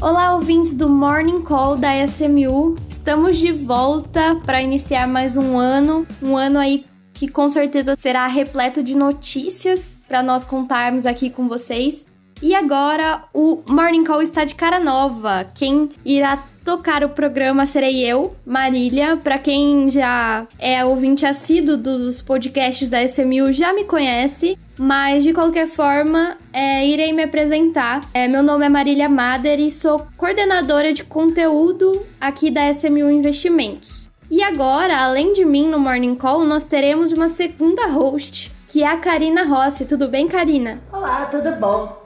Olá, ouvintes do Morning Call da SMU. Estamos de volta para iniciar mais um ano, um ano aí que com certeza será repleto de notícias para nós contarmos aqui com vocês. E agora o Morning Call está de cara nova. Quem irá tocar o programa serei eu, Marília. Para quem já é ouvinte assíduo dos podcasts da SMU, já me conhece. Mas de qualquer forma, é, irei me apresentar. É, meu nome é Marília Mader e sou coordenadora de conteúdo aqui da SMU Investimentos. E agora, além de mim no Morning Call, nós teremos uma segunda host, que é a Karina Rossi. Tudo bem, Karina? Olá, tudo bom?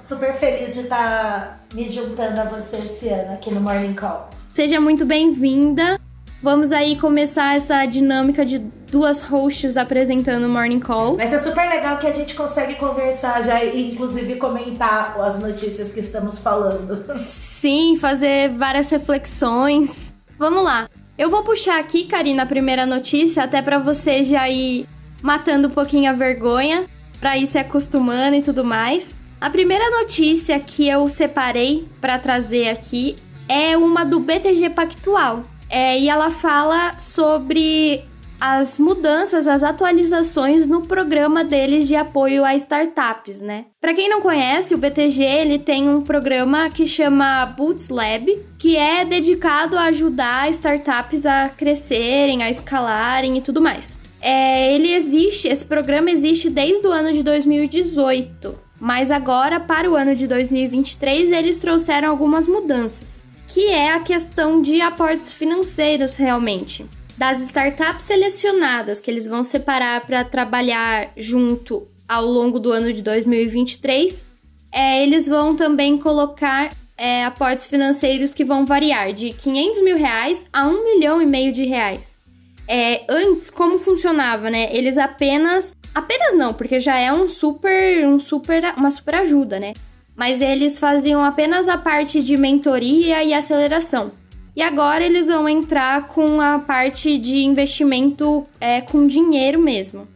Super feliz de estar me juntando a você esse ano aqui no Morning Call. Seja muito bem-vinda. Vamos aí começar essa dinâmica de duas hosts apresentando o Morning Call. Vai ser super legal que a gente consegue conversar já e inclusive comentar as notícias que estamos falando. Sim, fazer várias reflexões. Vamos lá. Eu vou puxar aqui, Karina, a primeira notícia, até para você já ir matando um pouquinho a vergonha, para ir se acostumando e tudo mais. A primeira notícia que eu separei para trazer aqui é uma do BTG Pactual. É, e ela fala sobre as mudanças, as atualizações no programa deles de apoio a startups, né? Para quem não conhece, o BTG ele tem um programa que chama Boots Lab, que é dedicado a ajudar startups a crescerem, a escalarem e tudo mais. É, ele existe, esse programa existe desde o ano de 2018, mas agora para o ano de 2023 eles trouxeram algumas mudanças, que é a questão de aportes financeiros realmente. Das startups selecionadas que eles vão separar para trabalhar junto ao longo do ano de 2023, é, eles vão também colocar é, aportes financeiros que vão variar de 500 mil reais a 1 milhão e meio de reais. É, antes, como funcionava, né? Eles apenas. Apenas não, porque já é um super, um super, uma super ajuda, né? Mas eles faziam apenas a parte de mentoria e aceleração. E agora eles vão entrar com a parte de investimento é, com dinheiro mesmo.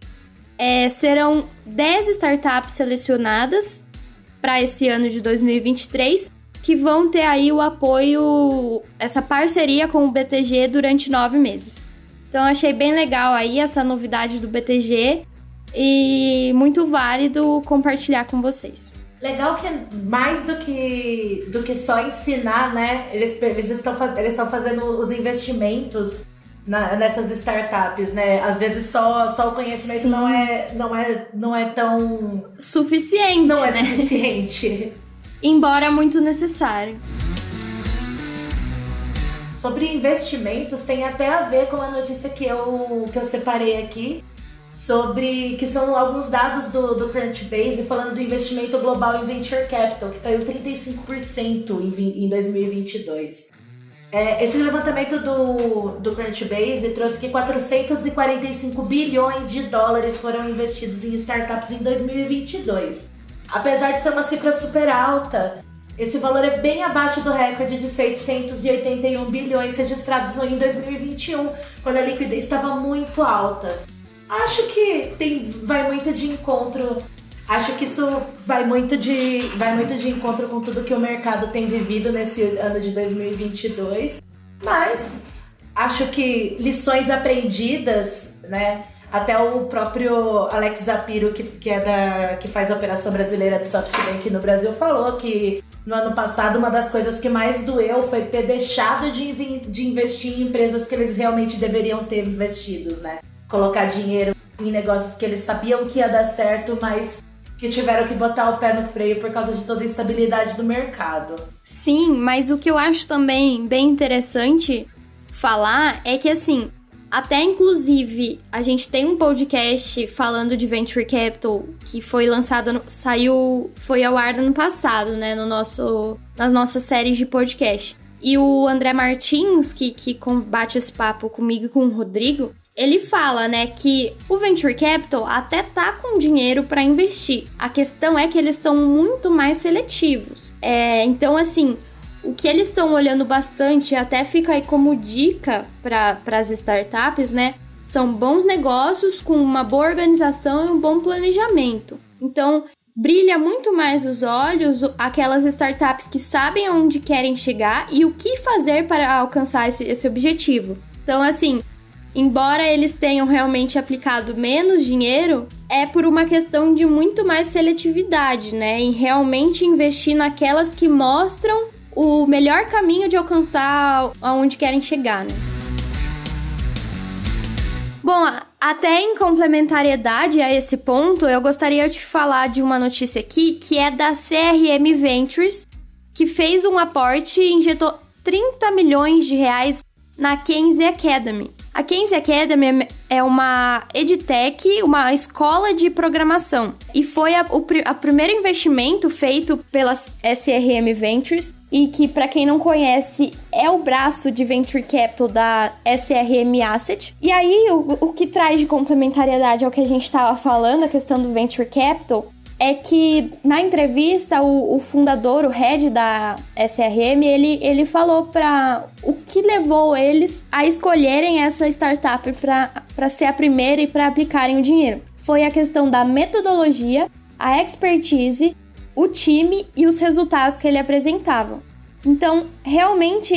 É, serão 10 startups selecionadas para esse ano de 2023 que vão ter aí o apoio, essa parceria com o BTG durante nove meses. Então achei bem legal aí essa novidade do BTG e muito válido compartilhar com vocês. Legal que mais do que, do que só ensinar, né? Eles, eles, estão, eles estão fazendo os investimentos na, nessas startups, né? Às vezes só, só o conhecimento não é, não, é, não é tão. Suficiente. Não é né? suficiente. Embora muito necessário sobre investimentos tem até a ver com a notícia que eu, que eu separei aqui, sobre que são alguns dados do, do Crunchbase falando do investimento global em venture capital, que caiu 35% em, em 2022. É, esse levantamento do, do Crunchbase trouxe que 445 bilhões de dólares foram investidos em startups em 2022. Apesar de ser uma cifra super alta, esse valor é bem abaixo do recorde de 681 bilhões registrados em 2021, quando a liquidez estava muito alta. Acho que tem, vai muito de encontro. Acho que isso vai muito de, vai muito de encontro com tudo que o mercado tem vivido nesse ano de 2022. Mas acho que lições aprendidas, né? Até o próprio Alex Zapiro, que, que, é da, que faz a operação brasileira de SoftBank no Brasil, falou que no ano passado uma das coisas que mais doeu foi ter deixado de, de investir em empresas que eles realmente deveriam ter investidos, né? Colocar dinheiro em negócios que eles sabiam que ia dar certo, mas que tiveram que botar o pé no freio por causa de toda a instabilidade do mercado. Sim, mas o que eu acho também bem interessante falar é que assim, até inclusive, a gente tem um podcast falando de venture capital que foi lançado, no, saiu, foi ao ar ano passado, né, no nosso nas nossas séries de podcast. E o André Martins, que, que combate esse papo comigo e com o Rodrigo, ele fala, né, que o venture capital até tá com dinheiro para investir. A questão é que eles estão muito mais seletivos. É, então, assim, o que eles estão olhando bastante, até fica aí como dica para as startups, né? São bons negócios com uma boa organização e um bom planejamento. Então, brilha muito mais os olhos aquelas startups que sabem aonde querem chegar e o que fazer para alcançar esse, esse objetivo. Então, assim, embora eles tenham realmente aplicado menos dinheiro, é por uma questão de muito mais seletividade, né? Em realmente investir naquelas que mostram o melhor caminho de alcançar aonde querem chegar, né? Bom, até em complementariedade a esse ponto, eu gostaria de falar de uma notícia aqui que é da CRM Ventures, que fez um aporte e injetou 30 milhões de reais na Kenzie Academy. A Kenzie Academy é uma edtech, uma escola de programação, e foi o primeiro investimento feito pela SRM Ventures e que, para quem não conhece, é o braço de Venture Capital da SRM Asset. E aí, o, o que traz de complementariedade ao que a gente estava falando, a questão do Venture Capital, é que na entrevista o, o, fundador, o head da SRM, ele, ele falou para o que levou eles a escolherem essa startup para ser a primeira e para aplicarem o dinheiro. Foi a questão da metodologia, a expertise, o time e os resultados que ele apresentava. Então, realmente,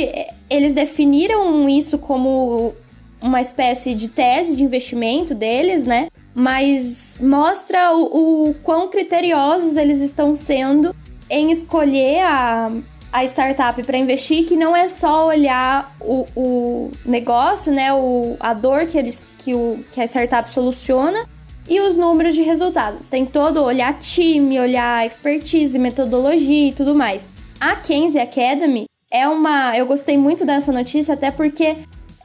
eles definiram isso como uma espécie de tese de investimento deles, né? mas mostra o, o quão criteriosos eles estão sendo em escolher a, a startup para investir, que não é só olhar o, o negócio, né, o, a dor que, eles, que, o, que a startup soluciona e os números de resultados. Tem todo olhar time, olhar expertise, metodologia e tudo mais. A Kenzie Academy é uma. Eu gostei muito dessa notícia, até porque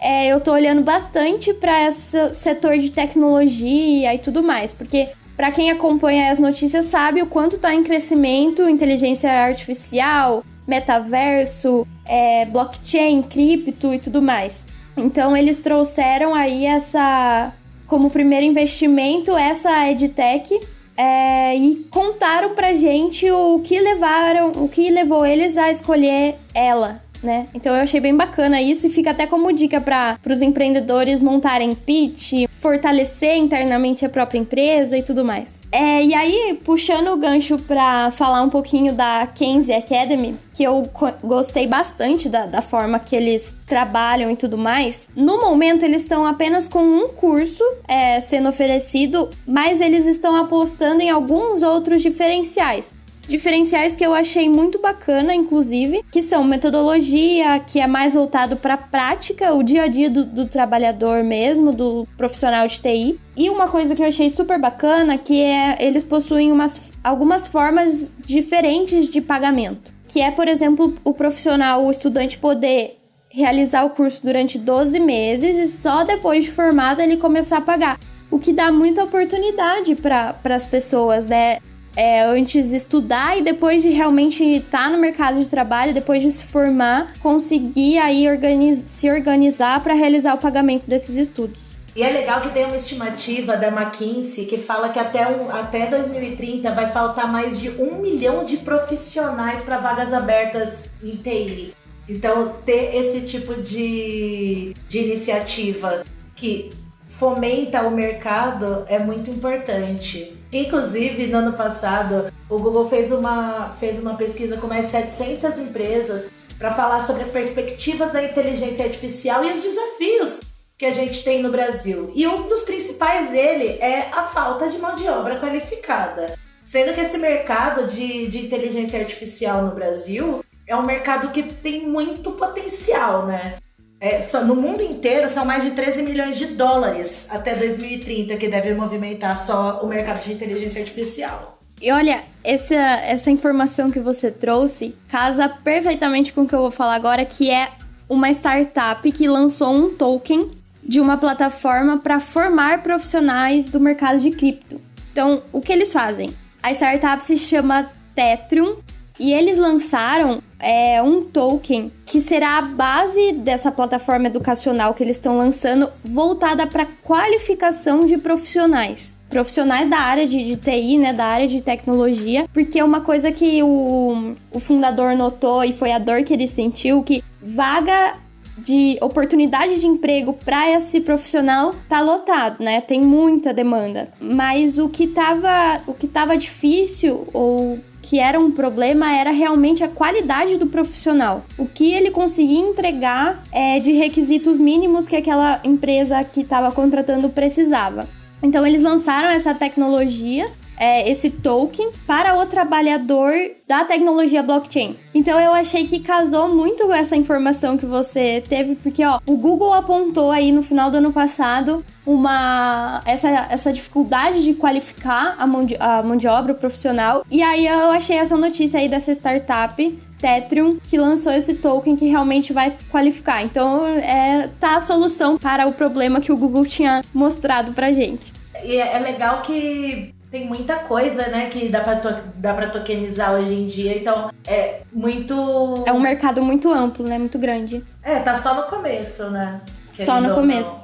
é, eu tô olhando bastante para esse setor de tecnologia e tudo mais, porque para quem acompanha as notícias sabe o quanto está em crescimento inteligência artificial, metaverso, é, blockchain, cripto e tudo mais. Então eles trouxeram aí essa como primeiro investimento essa edtech é, e contaram pra gente o que levaram, o que levou eles a escolher ela, né? Então eu achei bem bacana isso e fica até como dica para os empreendedores montarem pitch, fortalecer internamente a própria empresa e tudo mais. É, e aí, puxando o gancho para falar um pouquinho da Kenzie Academy, que eu gostei bastante da, da forma que eles trabalham e tudo mais. No momento, eles estão apenas com um curso é, sendo oferecido, mas eles estão apostando em alguns outros diferenciais. Diferenciais que eu achei muito bacana, inclusive, que são metodologia, que é mais voltado para a prática, o dia a dia do, do trabalhador mesmo, do profissional de TI. E uma coisa que eu achei super bacana, que é eles possuem umas, algumas formas diferentes de pagamento. Que é, por exemplo, o profissional, o estudante poder realizar o curso durante 12 meses e só depois de formado ele começar a pagar. O que dá muita oportunidade para as pessoas, né? É, antes estudar e depois de realmente estar tá no mercado de trabalho, depois de se formar, conseguir aí organiz se organizar para realizar o pagamento desses estudos. E é legal que tem uma estimativa da McKinsey que fala que até, um, até 2030 vai faltar mais de um milhão de profissionais para vagas abertas em TI. Então, ter esse tipo de, de iniciativa que fomenta o mercado é muito importante. Inclusive, no ano passado, o Google fez uma, fez uma pesquisa com mais 700 empresas para falar sobre as perspectivas da inteligência artificial e os desafios que a gente tem no Brasil. E um dos principais dele é a falta de mão de obra qualificada. Sendo que esse mercado de, de inteligência artificial no Brasil é um mercado que tem muito potencial, né? É, só, no mundo inteiro são mais de 13 milhões de dólares até 2030 que devem movimentar só o mercado de inteligência artificial. E olha, essa, essa informação que você trouxe casa perfeitamente com o que eu vou falar agora, que é uma startup que lançou um token de uma plataforma para formar profissionais do mercado de cripto. Então, o que eles fazem? A startup se chama Tetrium e eles lançaram é, um token que será a base dessa plataforma educacional que eles estão lançando, voltada para qualificação de profissionais. Profissionais da área de, de, TI, né, da área de tecnologia, porque uma coisa que o, o fundador notou e foi a dor que ele sentiu, que vaga de oportunidade de emprego para esse profissional tá lotado, né? Tem muita demanda. Mas o que tava, o que tava difícil ou que era um problema era realmente a qualidade do profissional. O que ele conseguia entregar é, de requisitos mínimos que aquela empresa que estava contratando precisava. Então eles lançaram essa tecnologia é, esse token para o trabalhador da tecnologia blockchain. Então eu achei que casou muito com essa informação que você teve, porque ó, o Google apontou aí no final do ano passado uma essa, essa dificuldade de qualificar a mão de, a mão de obra profissional. E aí eu achei essa notícia aí dessa startup Tetrium que lançou esse token que realmente vai qualificar. Então, é, tá a solução para o problema que o Google tinha mostrado pra gente. E é legal que tem muita coisa, né, que dá pra, to dá pra tokenizar hoje em dia. Então, é muito. É um mercado muito amplo, né? Muito grande. É, tá só no começo, né? Só no começo.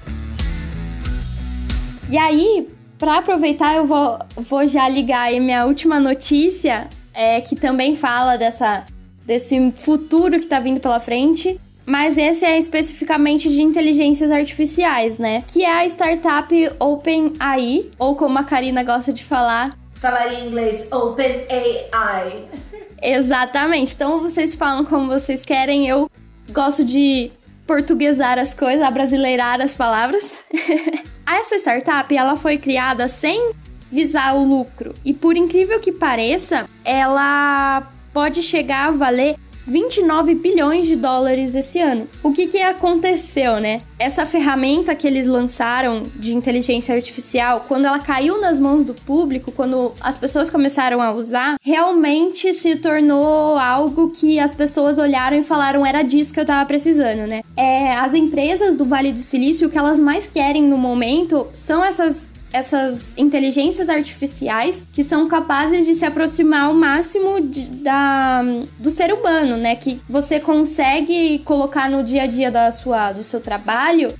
e aí, para aproveitar, eu vou, vou já ligar aí minha última notícia, é, que também fala dessa, desse futuro que tá vindo pela frente mas esse é especificamente de inteligências artificiais, né? Que é a startup OpenAI, ou como a Karina gosta de falar. Falar em inglês, OpenAI. Exatamente. Então vocês falam como vocês querem. Eu gosto de portuguesar as coisas, abrasileirar as palavras. Essa startup, ela foi criada sem visar o lucro. E por incrível que pareça, ela pode chegar a valer 29 bilhões de dólares esse ano. O que que aconteceu, né? Essa ferramenta que eles lançaram de inteligência artificial, quando ela caiu nas mãos do público, quando as pessoas começaram a usar, realmente se tornou algo que as pessoas olharam e falaram era disso que eu tava precisando, né? É, as empresas do Vale do Silício, o que elas mais querem no momento são essas essas inteligências artificiais que são capazes de se aproximar ao máximo de, da, do ser humano, né? Que você consegue colocar no dia a dia da sua, do seu trabalho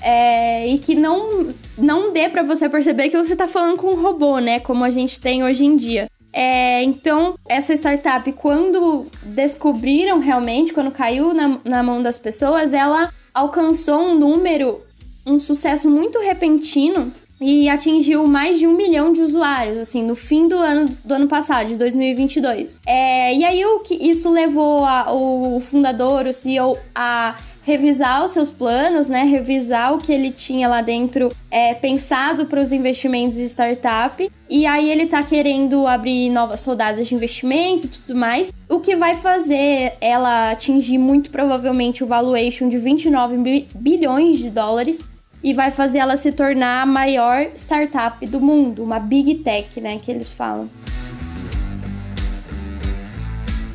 é, e que não, não dê para você perceber que você tá falando com um robô, né? Como a gente tem hoje em dia. É, então, essa startup, quando descobriram realmente, quando caiu na, na mão das pessoas, ela alcançou um número, um sucesso muito repentino e atingiu mais de um milhão de usuários, assim, no fim do ano, do ano passado, de 2022. É, e aí o que isso levou a, o fundador, o CEO, a revisar os seus planos, né? Revisar o que ele tinha lá dentro é, pensado para os investimentos em startup. E aí ele tá querendo abrir novas rodadas de investimento e tudo mais. O que vai fazer ela atingir muito provavelmente o valuation de 29 bilhões de dólares e vai fazer ela se tornar a maior startup do mundo, uma big tech, né, que eles falam.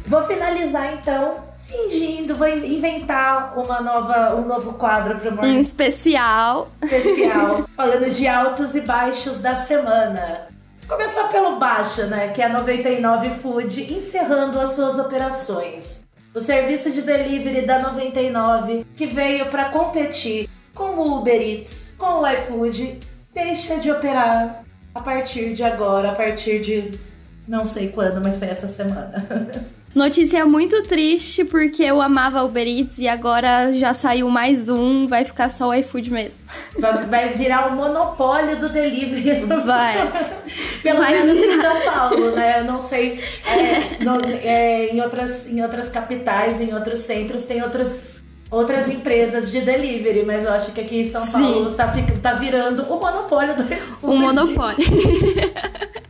Vou finalizar então fingindo, vou inventar uma nova, um novo quadro para Um especial. Especial, falando de altos e baixos da semana. Começar pelo baixo, né, que é a 99 Food encerrando as suas operações. O serviço de delivery da 99 que veio para competir com o Uber Eats, com o iFood, deixa de operar a partir de agora, a partir de não sei quando, mas foi essa semana. Notícia muito triste porque eu amava Uber Eats e agora já saiu mais um, vai ficar só o iFood mesmo. Vai, vai virar o monopólio do delivery. Vai. Pelo vai menos virar. em São Paulo, né? Eu não sei. É, no, é, em, outras, em outras capitais, em outros centros, tem outros outras empresas de delivery, mas eu acho que aqui em São Sim. Paulo tá, tá virando o monopólio do O monopólio.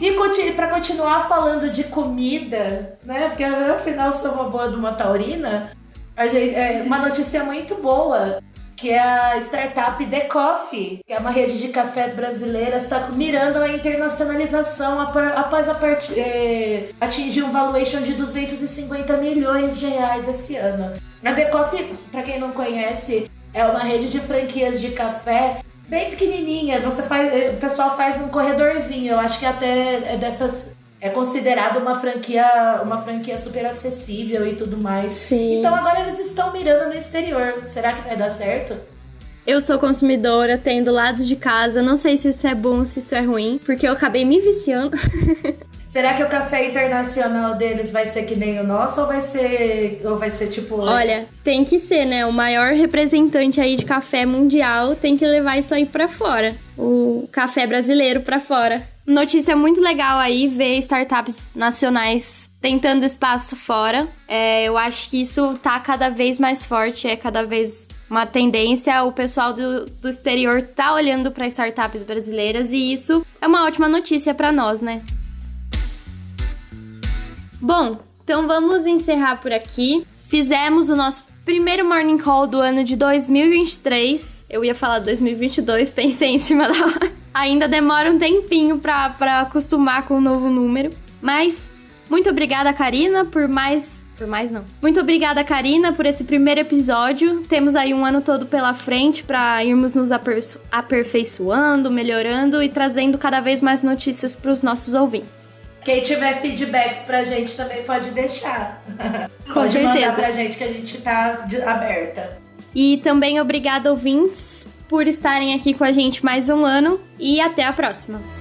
E, e para continuar falando de comida, né? Porque afinal sou uma boa de uma taurina. Gente, é uma notícia muito boa que é a startup The Coffee, que é uma rede de cafés brasileiras, está mirando a internacionalização após a part... é, atingir um valuation de 250 milhões de reais esse ano. A The Coffee, para quem não conhece, é uma rede de franquias de café bem pequenininha. Você faz, o pessoal faz num corredorzinho. Eu acho que até é dessas é considerado uma franquia, uma franquia super acessível e tudo mais. Sim. Então agora eles estão mirando no exterior. Será que vai dar certo? Eu sou consumidora, tendo lados de casa. Não sei se isso é bom, se isso é ruim, porque eu acabei me viciando. Será que o café internacional deles vai ser que nem o nosso ou vai ser ou vai ser tipo Olha, tem que ser, né? O maior representante aí de café mundial tem que levar isso aí para fora. O café brasileiro para fora. Notícia muito legal aí ver startups nacionais tentando espaço fora. É, eu acho que isso tá cada vez mais forte, é cada vez uma tendência. O pessoal do, do exterior tá olhando para startups brasileiras e isso é uma ótima notícia para nós, né? Bom, então vamos encerrar por aqui. Fizemos o nosso primeiro morning call do ano de 2023. Eu ia falar 2022, pensei em cima da hora. Ainda demora um tempinho pra, pra acostumar com o novo número. Mas muito obrigada, Karina, por mais. Por mais não. Muito obrigada, Karina, por esse primeiro episódio. Temos aí um ano todo pela frente para irmos nos aperfeiçoando, melhorando e trazendo cada vez mais notícias para os nossos ouvintes. Quem tiver feedbacks pra gente também pode deixar. Com pode certeza. mandar pra gente que a gente tá aberta. E também obrigada, ouvintes, por estarem aqui com a gente mais um ano e até a próxima.